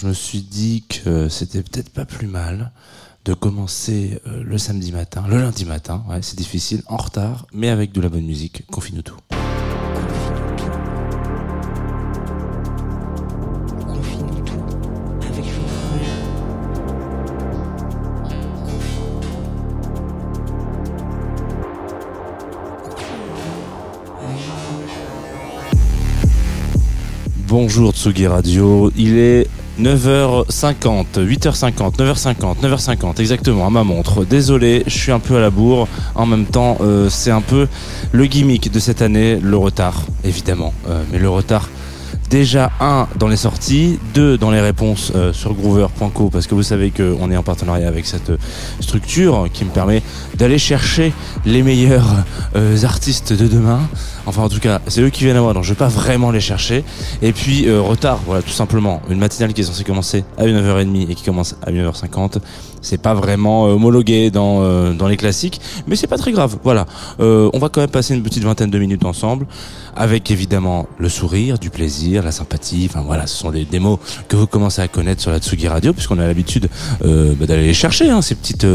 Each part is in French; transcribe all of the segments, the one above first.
je me suis dit que c'était peut-être pas plus mal de commencer euh, le samedi matin, le lundi matin, ouais, c'est difficile, en retard, mais avec de la bonne musique. Confine-nous tout. Bonjour Tsugi Radio, il est 9h50, 8h50, 9h50, 9h50 exactement à ma montre. Désolé, je suis un peu à la bourre. En même temps, euh, c'est un peu le gimmick de cette année, le retard, évidemment. Euh, mais le retard déjà un dans les sorties, deux dans les réponses euh, sur groover.co parce que vous savez qu'on est en partenariat avec cette structure qui me permet d'aller chercher les meilleurs artistes de demain. Enfin en tout cas c'est eux qui viennent à moi donc je vais pas vraiment les chercher. Et puis euh, retard, voilà tout simplement. Une matinale qui est censée commencer à 1h30 et qui commence à 1h50 c'est pas vraiment euh, homologué dans euh, dans les classiques, mais c'est pas très grave. Voilà, euh, on va quand même passer une petite vingtaine de minutes ensemble, avec évidemment le sourire, du plaisir, la sympathie. Enfin voilà, ce sont des, mots que vous commencez à connaître sur la Tsugi Radio, puisqu'on a l'habitude euh, bah, d'aller les chercher, hein, ces petites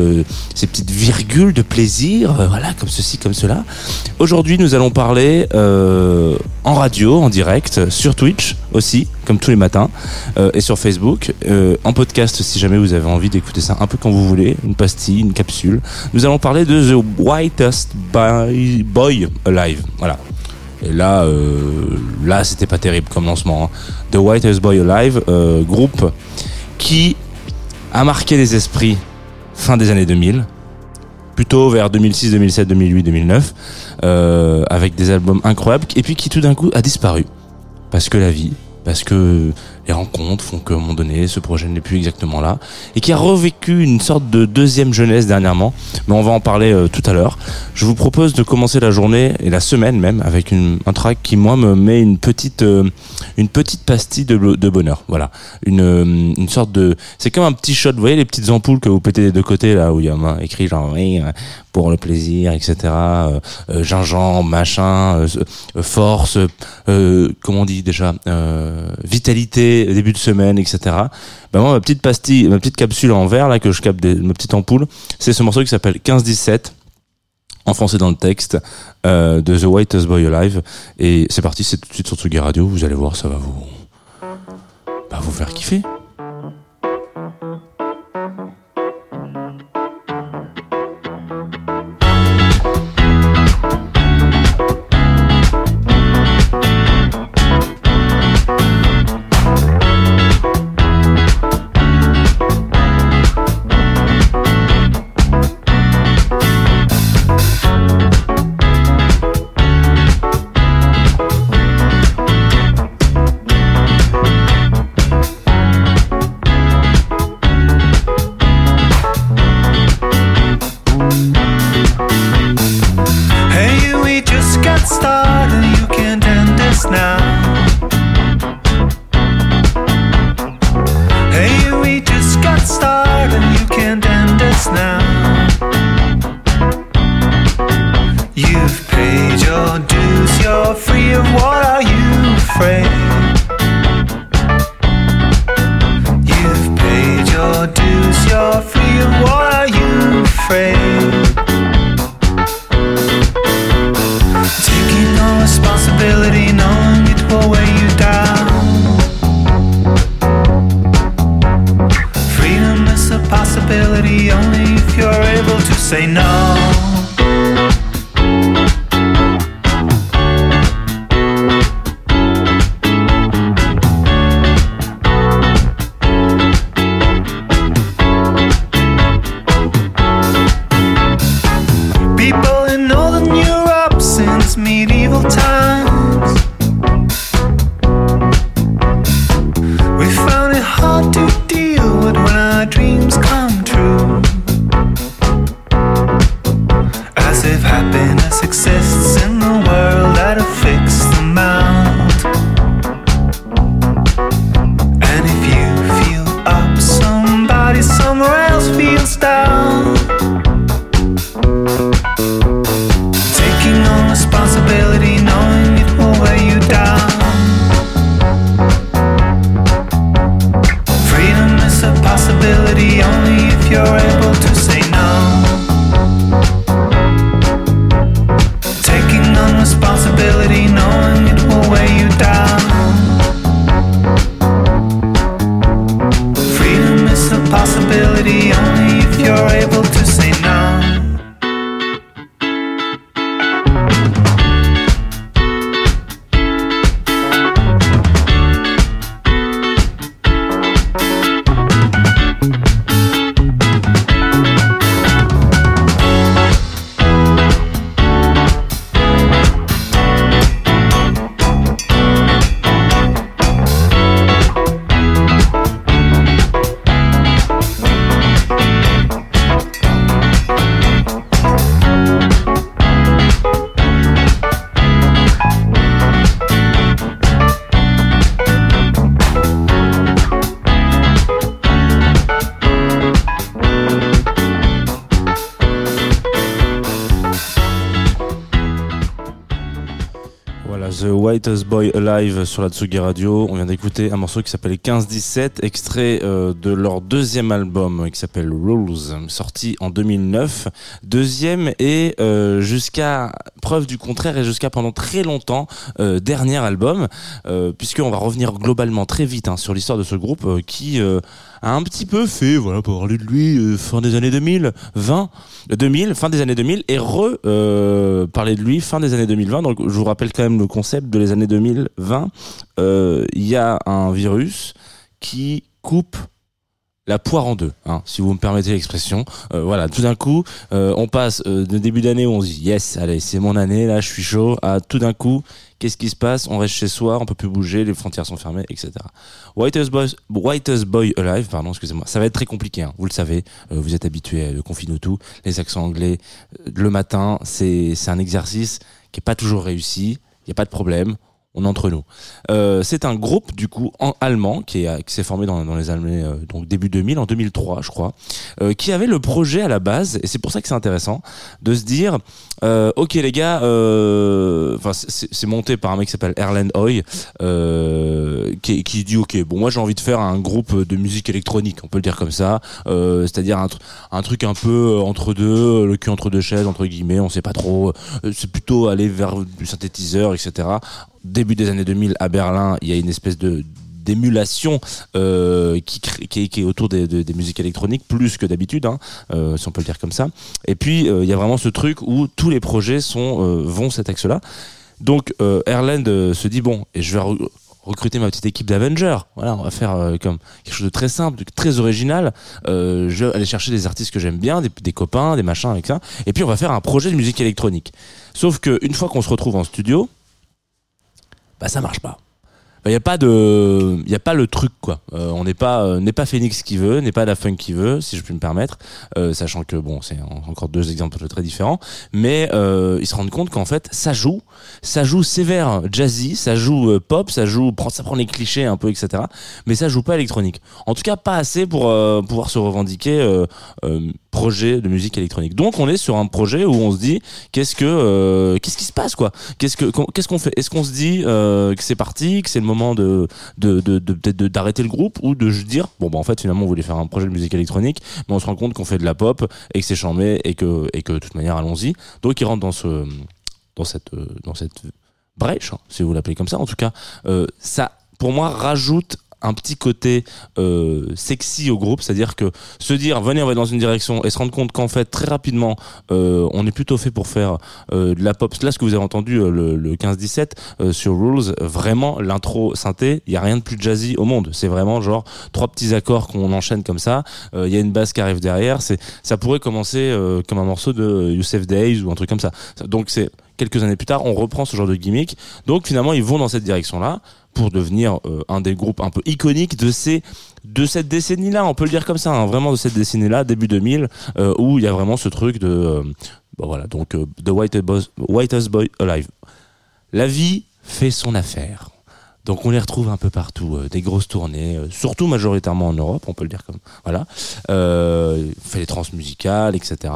ces petites virgules de plaisir, voilà, comme ceci, comme cela. Aujourd'hui, nous allons parler en radio, en direct, sur Twitch aussi, comme tous les matins, euh, et sur Facebook, euh, en podcast si jamais vous avez envie d'écouter ça un peu quand vous voulez, une pastille, une capsule. Nous allons parler de The Whitest Boy Alive. Voilà. Et là, euh, là, c'était pas terrible comme lancement. Hein. The Whitest Boy Alive, euh, groupe qui a marqué les esprits fin des années 2000 plutôt vers 2006, 2007, 2008, 2009, euh, avec des albums incroyables, et puis qui tout d'un coup a disparu. Parce que la vie, parce que les rencontres font qu'à un moment donné, ce projet n'est plus exactement là, et qui a revécu une sorte de deuxième jeunesse dernièrement, mais on va en parler euh, tout à l'heure. Je vous propose de commencer la journée, et la semaine même, avec une, un track qui, moi, me met une petite, euh, une petite pastille de, de bonheur. Voilà. Une, euh, une sorte de... C'est comme un petit shot, vous voyez les petites ampoules que vous pétez des deux côtés, là, où il y a écrit genre, oui, pour le plaisir, etc. Euh, gingembre, machin, force, comment on dit déjà, vitalité, début de semaine, etc. Ben moi, ma petite pastille, ma petite capsule en verre là que je capte, ma petite ampoule, c'est ce morceau qui s'appelle 15-17 enfoncé dans le texte euh, de The Whitest Boy Alive. Et c'est parti, c'est tout de suite sur Tsugi Radio. Vous allez voir, ça va vous, bah, vous faire kiffer. start and you can't end us now. Whitest Boy Alive sur la Tsugi Radio. On vient d'écouter un morceau qui s'appelle 15-17, extrait euh, de leur deuxième album qui s'appelle Rules, sorti en 2009. Deuxième et euh, jusqu'à preuve du contraire et jusqu'à pendant très longtemps euh, dernier album, puisqu'on va revenir globalement très vite hein, sur l'histoire de ce groupe qui a un petit peu fait, voilà, pour parler de lui, fin des années 2000, 20, 2000, fin des années 2000, et re parler de lui fin des années 2020. Donc je vous rappelle quand même le concept de les années 2020. Il y a un virus qui coupe la poire en deux, hein, si vous me permettez l'expression. Euh, voilà, tout d'un coup, euh, on passe euh, de début d'année où on se dit yes, allez, c'est mon année, là, je suis chaud. À tout d'un coup, qu'est-ce qui se passe? On reste chez soi, on peut plus bouger, les frontières sont fermées, etc. Whitest Boy, Boy Alive, pardon, excusez-moi. Ça va être très compliqué, hein, vous le savez. vous êtes habitué à le confine tout, les accents anglais. Le matin, c'est un exercice qui est pas toujours réussi. Il y a pas de problème on entre nous. Euh, c'est un groupe du coup en allemand qui, est, qui s'est formé dans, dans les années euh, donc début 2000, en 2003 je crois, euh, qui avait le projet à la base et c'est pour ça que c'est intéressant de se dire ok les gars, enfin c'est, monté par un mec qui s'appelle Erland Hoy qui, qui dit ok bon moi j'ai envie de faire un groupe de musique électronique, on peut le dire comme ça, c'est-à-dire un, un truc un peu entre deux, le cul entre deux chaises entre guillemets, on sait pas trop, c'est plutôt aller vers du synthétiseur etc début des années 2000 à Berlin, il y a une espèce de d'émulation euh, qui, est autour des, musiques électroniques plus que d'habitude, hein, euh, si on peut le dire comme ça. Et puis euh, il y a vraiment ce truc où tous les projets sont vont cet axe-là. Donc Erland se dit bon, et je vais recruter ma petite équipe d'Avengers. Voilà, on va faire comme quelque chose de très simple, de très original. je vais aller chercher des artistes que j'aime bien, des, des, copains, des machins avec ça. Et puis on va faire un projet de musique électronique. Sauf que une fois qu'on se retrouve en studio, bah ça marche pas. Il n'y a pas de, il y a pas le truc quoi. Euh, on n'est pas, euh, n'est pas Phoenix qui veut, n'est pas la Funk qui veut, si je puis me permettre, euh, sachant que bon, c'est encore deux exemples très différents, mais ils se rendent compte qu'en fait, ça joue, ça joue sévère jazzy, ça joue pop, ça joue, ça prend les clichés un peu, etc. Mais ça joue pas électronique. En tout cas, pas assez pour pouvoir se revendiquer projet de musique électronique. Donc, on est sur un projet où on se dit, qu'est-ce que, qu'est-ce qui se passe quoi? Qu'est-ce que, qu'est-ce qu'on fait? Est-ce qu'on se dit que c'est parti, que c'est le moment de de de d'arrêter le groupe ou de dire bon bah en fait finalement on voulait faire un projet de musique électronique mais on se rend compte qu'on fait de la pop et que c'est chambé et que et que de toute manière allons-y. Donc ils rentrent dans ce dans cette dans cette brèche hein, si vous l'appelez comme ça en tout cas. Euh, ça pour moi rajoute un petit côté euh, sexy au groupe, c'est-à-dire que se dire venez on va dans une direction et se rendre compte qu'en fait très rapidement euh, on est plutôt fait pour faire euh, de la pop. Là ce que vous avez entendu le, le 15-17 euh, sur Rules, vraiment l'intro synthé, il y a rien de plus jazzy au monde. C'est vraiment genre trois petits accords qu'on enchaîne comme ça. Il y a une basse qui arrive derrière. C'est ça pourrait commencer comme un morceau de Youssef Days ou un truc comme ça. Donc c'est quelques années plus tard, on reprend ce genre de gimmick. Donc finalement, ils vont dans cette direction-là pour devenir euh, un des groupes un peu iconiques de ces de cette décennie-là, on peut le dire comme ça, hein, vraiment de cette décennie-là, début 2000, euh, où il y a vraiment ce truc de euh, bon, voilà donc The White Boss, Whitest Boy Alive. La vie fait son affaire. Donc on les retrouve un peu partout, des grosses tournées, surtout majoritairement en Europe, on peut le dire comme voilà. fait les transmusicales, etc.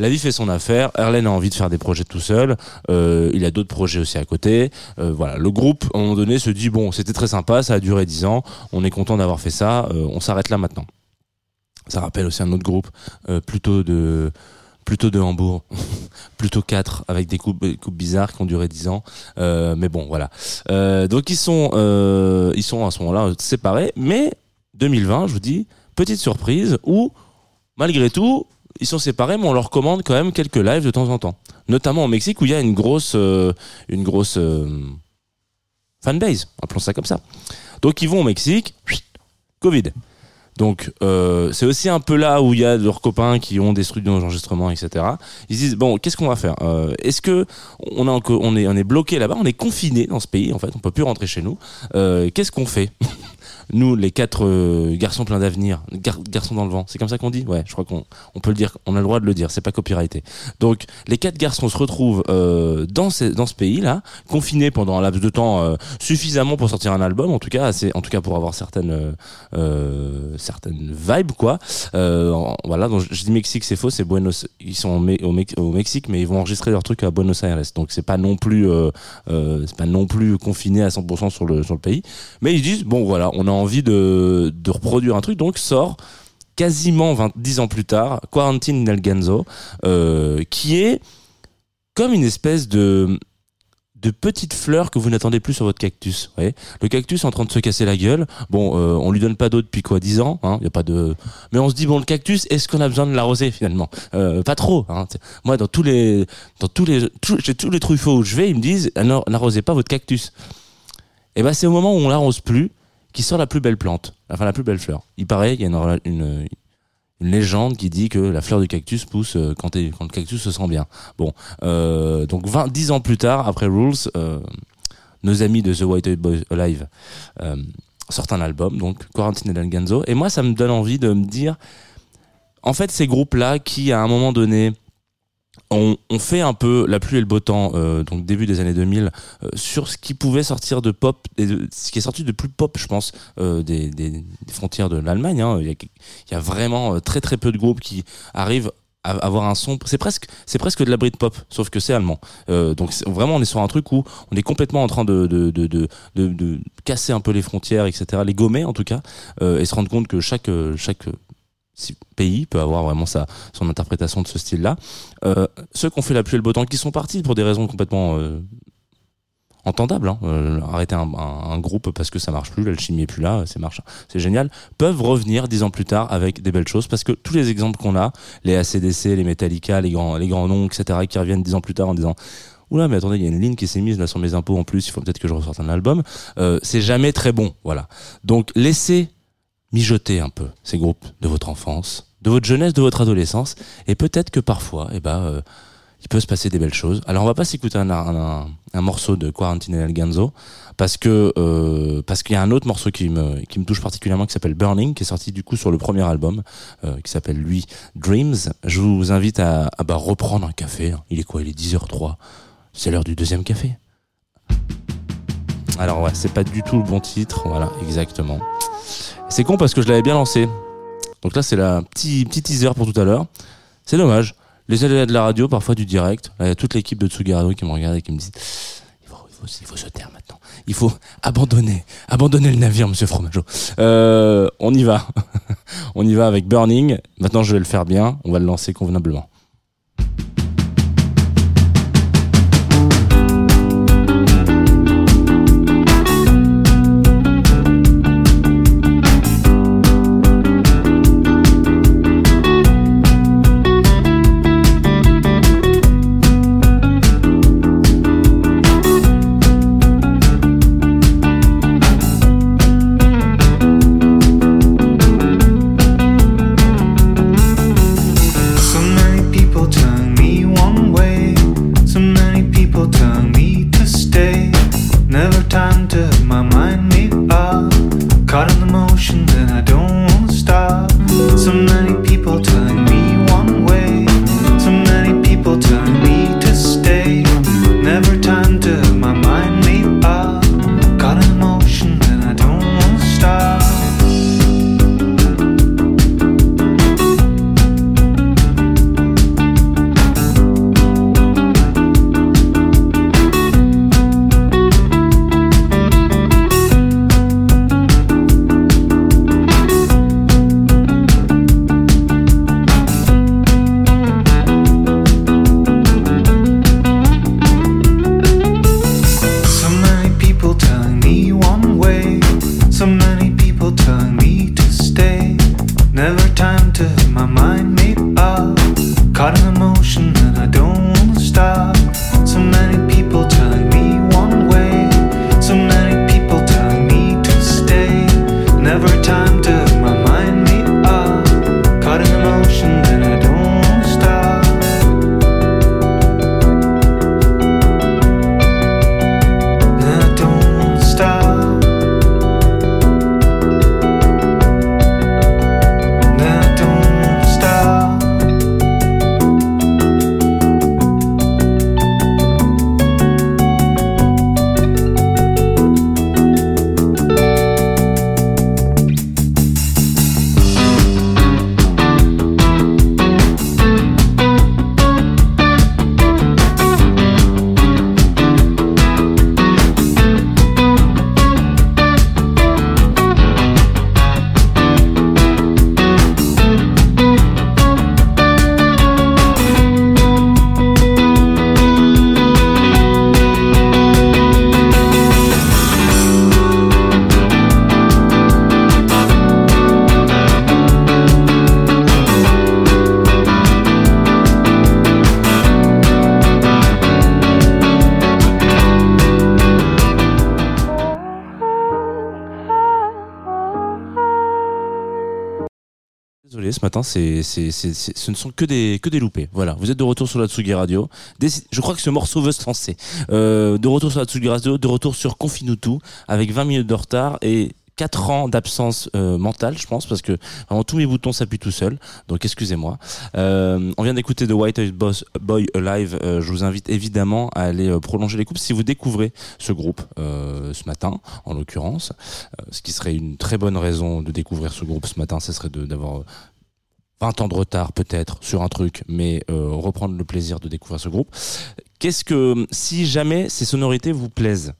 La vie fait son affaire. Erlen a envie de faire des projets tout seul. Euh, il a d'autres projets aussi à côté. Euh, voilà, le groupe à un moment donné se dit bon, c'était très sympa, ça a duré dix ans. On est content d'avoir fait ça. Euh, on s'arrête là maintenant. Ça rappelle aussi un autre groupe plutôt de Hambourg, plutôt quatre avec des coupes, bizarres qui ont duré dix ans. mais bon, voilà. donc ils sont, ils sont à ce moment-là séparés. Mais 2020, je vous dis, petite surprise où, malgré tout, ils sont séparés, mais on leur commande quand même quelques lives de temps en temps. Notamment au Mexique où il y a une grosse, euh, une grosse euh, fanbase, appelons ça comme ça. Donc ils vont au Mexique, Covid. Donc euh, c'est aussi un peu là où il y a leurs copains qui ont des studios d'enregistrement, etc. Ils se disent bon, qu'est-ce qu'on va faire? Euh, Est-ce que on, est, on est bloqué là-bas, on est confiné dans ce pays en fait, on peut plus rentrer chez nous. Qu'est-ce qu'on fait? Nous, les quatre euh, garçons pleins d'avenir, gar- garçons dans le vent, c'est comme ça qu'on dit? Ouais, je crois qu'on on peut le dire, on a le droit de le dire, c'est pas copyrighté. Donc les quatre garçons se retrouvent euh, dans, ce, dans ce pays-là, confinés pendant un laps de temps euh, suffisamment pour sortir un album, en tout cas, assez, en tout cas pour avoir certaines certaines vibes quoi. Voilà, donc je dis Mexique, c'est faux, c'est Buenos. Ils sont au, au Mex- au Mexique, mais ils vont enregistrer leur truc à Buenos Aires, donc c'est pas non plus c'est pas non plus confiné à 100% sur le sur le pays. Mais ils disent bon voilà, on a envie de reproduire un truc, donc sort quasiment 20, 10 ans plus tard, Quarantine nel Ganzo, euh, qui est comme une espèce de de petites fleurs que vous n'attendez plus sur votre cactus. Vous le cactus est en train de se casser la gueule. Bon, euh, on lui donne pas d'eau depuis quoi 10 ans. Hein y a pas de. Mais on se dit bon, le cactus, est-ce qu'on a besoin de l'arroser finalement? Euh, Pas trop. Hein. Moi, dans tous les, dans tous les, chez tous les truffaut où je vais, ils me disent ah n'arrosez pas votre cactus. Et ben c'est au moment où on l'arrose plus qui sort la plus belle plante, enfin la plus belle fleur. Il paraît, il y a une, légende qui dit que la fleur du cactus pousse euh, quand, le cactus se sent bien. Bon, euh, donc 20, 10 ans plus tard, après Rules, euh, nos amis de The White Boys Alive sortent un album, donc Quarantine del Ganzo. Et moi, ça me donne envie de me dire, en fait, ces groupes-là qui, à un moment donné, ont fait un peu la pluie et le beau temps, euh, donc début des années 2000, euh, sur ce qui pouvait sortir de pop, et ce qui est sorti de plus pop, je pense, euh, des, frontières de l'Allemagne. hein. Il, y a, vraiment euh, très très peu de groupes qui arrivent à avoir un son. C'est presque, c'est presque de la Britpop, sauf que c'est allemand. Donc vraiment, on est sur un truc où on est complètement en train de de, de, de, casser un peu les frontières, etc. Les gommer en tout cas, et se rendre compte que chaque pays peut avoir vraiment sa son interprétation de ce style-là. Euh, ceux qui ont fait la pluie et le beau temps, qui sont partis pour des raisons complètement euh, entendables, hein, euh, arrêter un, groupe parce que ça marche plus, l'alchimie est plus là, c'est marche, c'est génial, peuvent revenir dix ans plus tard avec des belles choses parce que tous les exemples qu'on a, les ACDC, les Metallica, les grands, les grands noms, etc., qui reviennent dix ans plus tard en disant Oula, mais attendez, il y a une ligne qui s'est mise là sur mes impôts en plus, il faut peut-être que je ressorte un album. C'est jamais très bon, voilà. Donc laissez mijoter un peu ces groupes de votre enfance, de votre jeunesse, de votre adolescence, et peut-être que parfois, eh ben, euh, il peut se passer des belles choses. Alors on va pas s'écouter un, morceau de Quarantine El Ganzo parce que euh, parce qu'il y a un autre morceau qui me qui me touche particulièrement qui s'appelle Burning qui est sorti du coup sur le premier album euh, qui s'appelle lui Dreams. Je vous invite à, à bah, reprendre un café. Il est quoi? Il est 10h03. C'est l'heure du deuxième café. Alors ouais, c'est pas du tout le bon titre, voilà, exactement. C'est con parce que je l'avais bien lancé. Donc là, c'est la petit teaser pour tout à l'heure. C'est dommage. Les aléas de la radio, parfois du direct. Il y a toute l'équipe de Tsugi Radio qui me regarde et qui me dit il faut se taire maintenant. Il faut abandonner, abandonner le navire, monsieur Fromageau. Euh, on y va. on y va avec Burning. Maintenant, je vais le faire bien. On va le lancer convenablement. Ce matin, c'est, ce ne sont que des, que des loupés. Voilà, vous êtes de retour sur la Tsugi Radio. Je crois que ce morceau veut se lancer. Euh, de retour sur la Tsugi Radio, de retour sur Confinutu, avec 20 minutes de retard et 4 ans d'absence euh, mentale, je pense, parce que vraiment tous mes boutons s'appuient tout seuls. Donc excusez-moi. Euh, on vient d'écouter The White Boss Boy Alive. Je vous invite évidemment à aller prolonger l'écoute si vous découvrez ce groupe ce matin, en l'occurrence. Ce qui serait une très bonne raison de découvrir ce groupe ce matin, ce serait d'avoir 20 ans de retard peut-être sur un truc, mais euh, reprendre le plaisir de découvrir ce groupe. Qu'est-ce que si jamais ces sonorités vous plaisent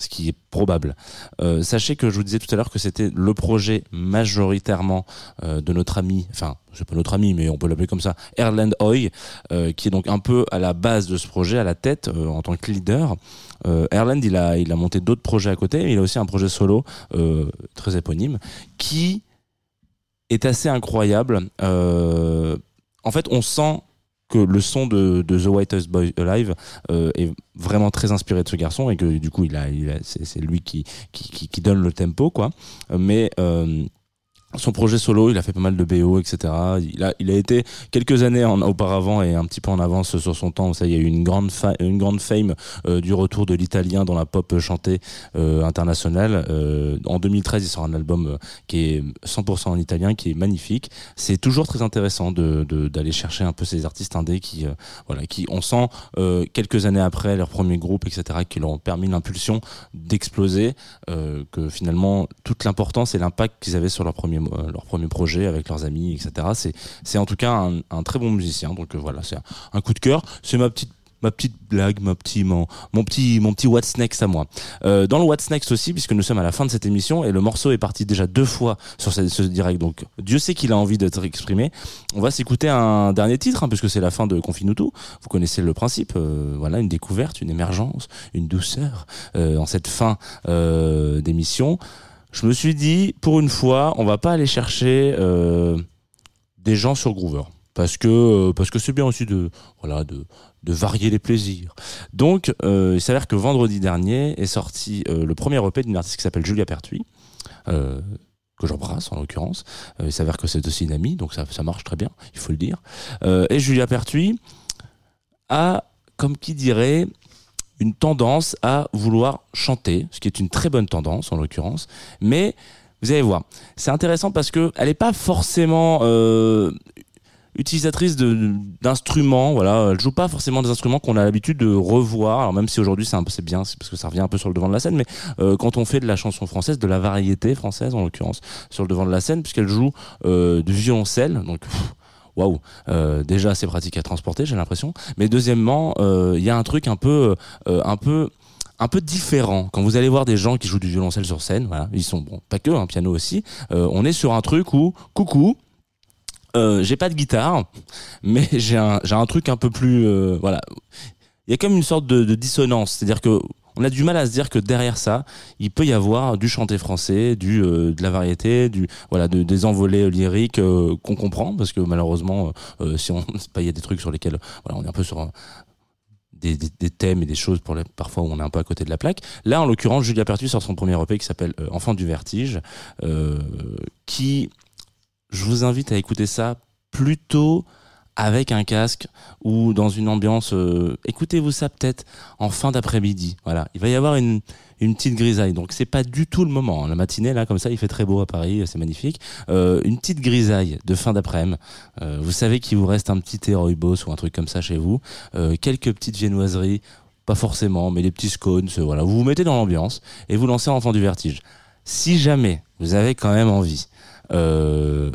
ce qui est probable. Euh, sachez que je vous disais tout à l'heure que c'était le projet majoritairement euh, de notre ami, enfin c'est pas notre ami mais on peut l'appeler comme ça, Erland Hoy, euh, qui est donc un peu à la base de ce projet, à la tête euh, en tant que leader. Euh, Erland il a il a monté d'autres projets à côté, mais il a aussi un projet solo euh, très éponyme qui est assez incroyable. Euh, en fait, on sent que le son de, The Whitest Boy Alive euh, est vraiment très inspiré de ce garçon et que du coup, il a, c'est, lui qui, qui, donne le tempo, quoi. Mais euh, son projet solo, il a fait pas mal de BO, etc. Il a, il a été quelques années en, auparavant et un petit peu en avance sur son temps. Ça, il y a eu une grande, une grande fame euh, du retour de l'italien dans la pop chantée euh, internationale. Euh, en 2013, il sort un album euh, qui est 100% en italien, qui est magnifique. C'est toujours très intéressant de de- d'aller chercher un peu ces artistes indés qui, euh, voilà, qui on sent quelques années après leur premier groupe, etc., qui leur ont permis l'impulsion d'exploser. que finalement toute l'importance et l'impact qu'ils avaient sur leur premier leur premier projet avec leurs amis, etc. C'est en tout cas un, très bon musicien. Donc euh, voilà, c'est un, coup de cœur. C'est ma petite ma petite blague, ma petit, mon, mon petit, mon petit What's Next à moi. Euh, dans le What's Next aussi, puisque nous sommes à la fin de cette émission et le morceau est parti déjà deux fois sur ce, direct, donc Dieu sait qu'il a envie d'être exprimé. On va s'écouter un dernier titre, hein, puisque c'est la fin de Confinutu. Vous connaissez le principe, euh, voilà, une découverte, une émergence, une douceur en cette fin d'émission. Je me suis dit, pour une fois, on va pas aller chercher euh, des gens sur Groover. Parce que euh, parce que c'est bien aussi de varier les plaisirs. Donc, euh, il s'avère que vendredi dernier est sorti le premier EP d'une artiste qui s'appelle Julia Pertuis, que j'embrasse en l'occurrence. Il s'avère que c'est aussi une amie, donc ça, ça marche très bien, il faut le dire. Et Julia Pertuis a, comme qui dirait, une tendance à vouloir chanter, ce qui est une très bonne tendance en l'occurrence, mais vous allez voir, c'est intéressant parce que elle n'est pas forcément euh, utilisatrice d'instruments voilà. Elle joue pas forcément des instruments qu'on a l'habitude de revoir. Alors même si aujourd'hui c'est un peu c'est bien c'est parce que ça revient un peu sur le devant de la scène mais euh, quand on fait de la chanson française de la variété française en l'occurrence sur le devant de la scène puisqu'elle joue euh, du violoncelle donc Waouh, euh, déjà c'est pratique à transporter, j'ai l'impression. Mais deuxièmement, euh, il y a un truc un peu, euh, un peu, un peu différent. Quand vous allez voir des gens qui jouent du violoncelle sur scène, ils sont bon, pas que, un piano aussi. on est sur un truc où, coucou, j'ai pas de guitare, mais j'ai un, truc un peu plus, voilà. Il y a comme une sorte de, de dissonance, c'est-à-dire que on a du mal à se dire que derrière ça, il peut y avoir du chanté français, euh, de la variété, du voilà, de, des envolées lyriques euh, qu'on comprend parce que malheureusement, euh, si on, il y a des trucs sur lesquels on est un peu sur des, thèmes et des choses pour parfois où on est un peu à côté de la plaque. Là, en l'occurrence, Julia Pertus sort son premier EP qui s'appelle Enfant du vertige, qui, je vous invite à écouter ça plutôt avec un casque ou dans une ambiance. euh, Écoutez-vous ça peut-être en fin d'après-midi. Voilà, il va y avoir une une petite grisaille. Donc c'est pas du tout le moment. La matinée là, comme ça, il fait très beau à Paris, c'est magnifique. Euh, une petite grisaille de fin d'après-midi. Euh, vous savez qu'il vous reste un petit rooibos ou un truc comme ça chez vous. Euh, quelques petites viennoiseries, pas forcément, mais les petits scones. euh, Voilà, vous vous mettez dans l'ambiance et vous lancez Enfant du vertige. Si jamais vous avez quand même envie. Euh,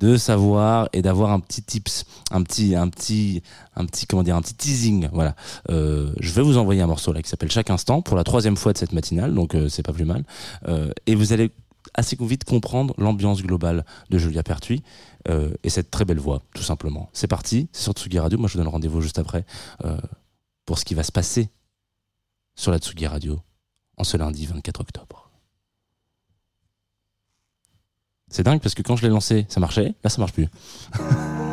de savoir et d'avoir un petit tips, un petit, un petit, un petit, comment dire, un petit teasing. Voilà. Euh, je vais vous envoyer un morceau là qui s'appelle Chaque instant pour la troisième fois de cette matinale, donc euh, c'est pas plus mal. Euh, et vous allez assez vite comprendre l'ambiance globale de Julia Pertuis euh, et cette très belle voix, tout simplement. C'est parti, c'est sur Tsugi Radio. Moi, je vous donne rendez-vous juste après euh, pour ce qui va se passer sur la Tsugi Radio en ce lundi 24 octobre. C'est dingue parce que quand je l'ai lancé, ça marchait. Là, ça marche plus.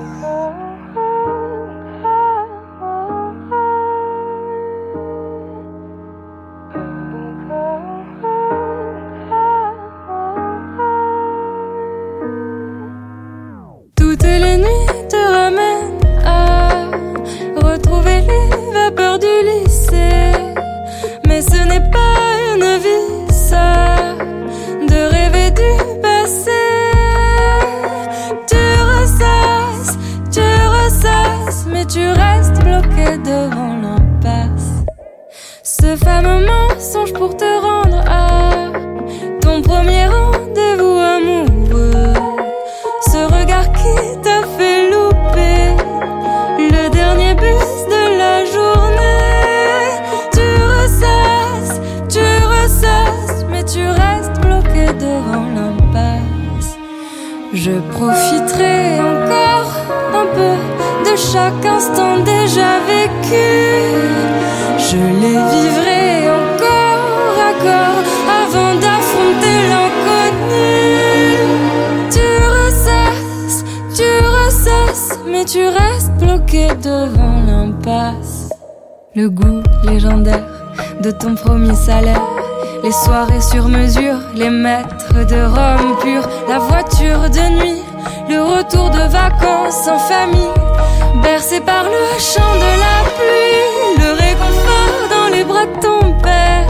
Ce fameux mensonge pour te rendre à ton premier rendez-vous amoureux. Ce regard qui t'a fait louper le dernier bus de la journée. Tu ressasses, tu ressasses, mais tu restes bloqué devant l'impasse. Je profiterai encore un peu de chaque instant déjà vécu. Je les vivrai encore à corps avant d'affronter l'inconnu. Tu ressasses, tu ressasses, mais tu restes bloqué devant l'impasse. Le goût légendaire de ton premier salaire. Les soirées sur mesure, les maîtres de Rome pur, la voiture de nuit, le retour de vacances en famille, bercé par le chant de la pluie, ton père,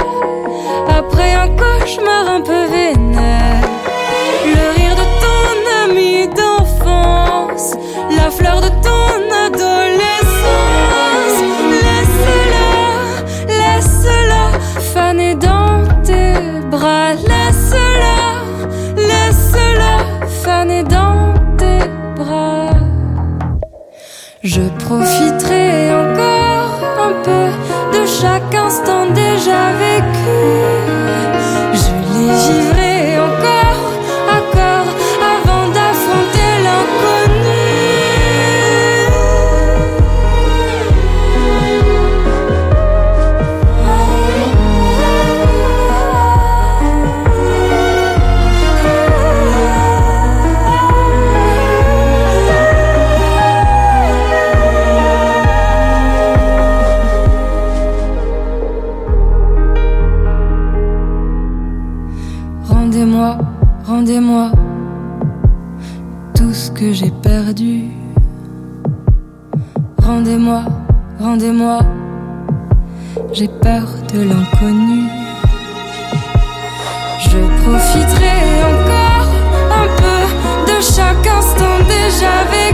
après un cauchemar un peu vénère, le rire de ton ami d'enfance, la fleur de ton adolescence, laisse-la, laisse-la faner dans tes bras, laisse-la, laisse-la faner dans tes bras. Je profiterai encore un peu chaque instant j'ai peur de l'inconnu. Je profiterai encore un peu de chaque instant déjà vécu.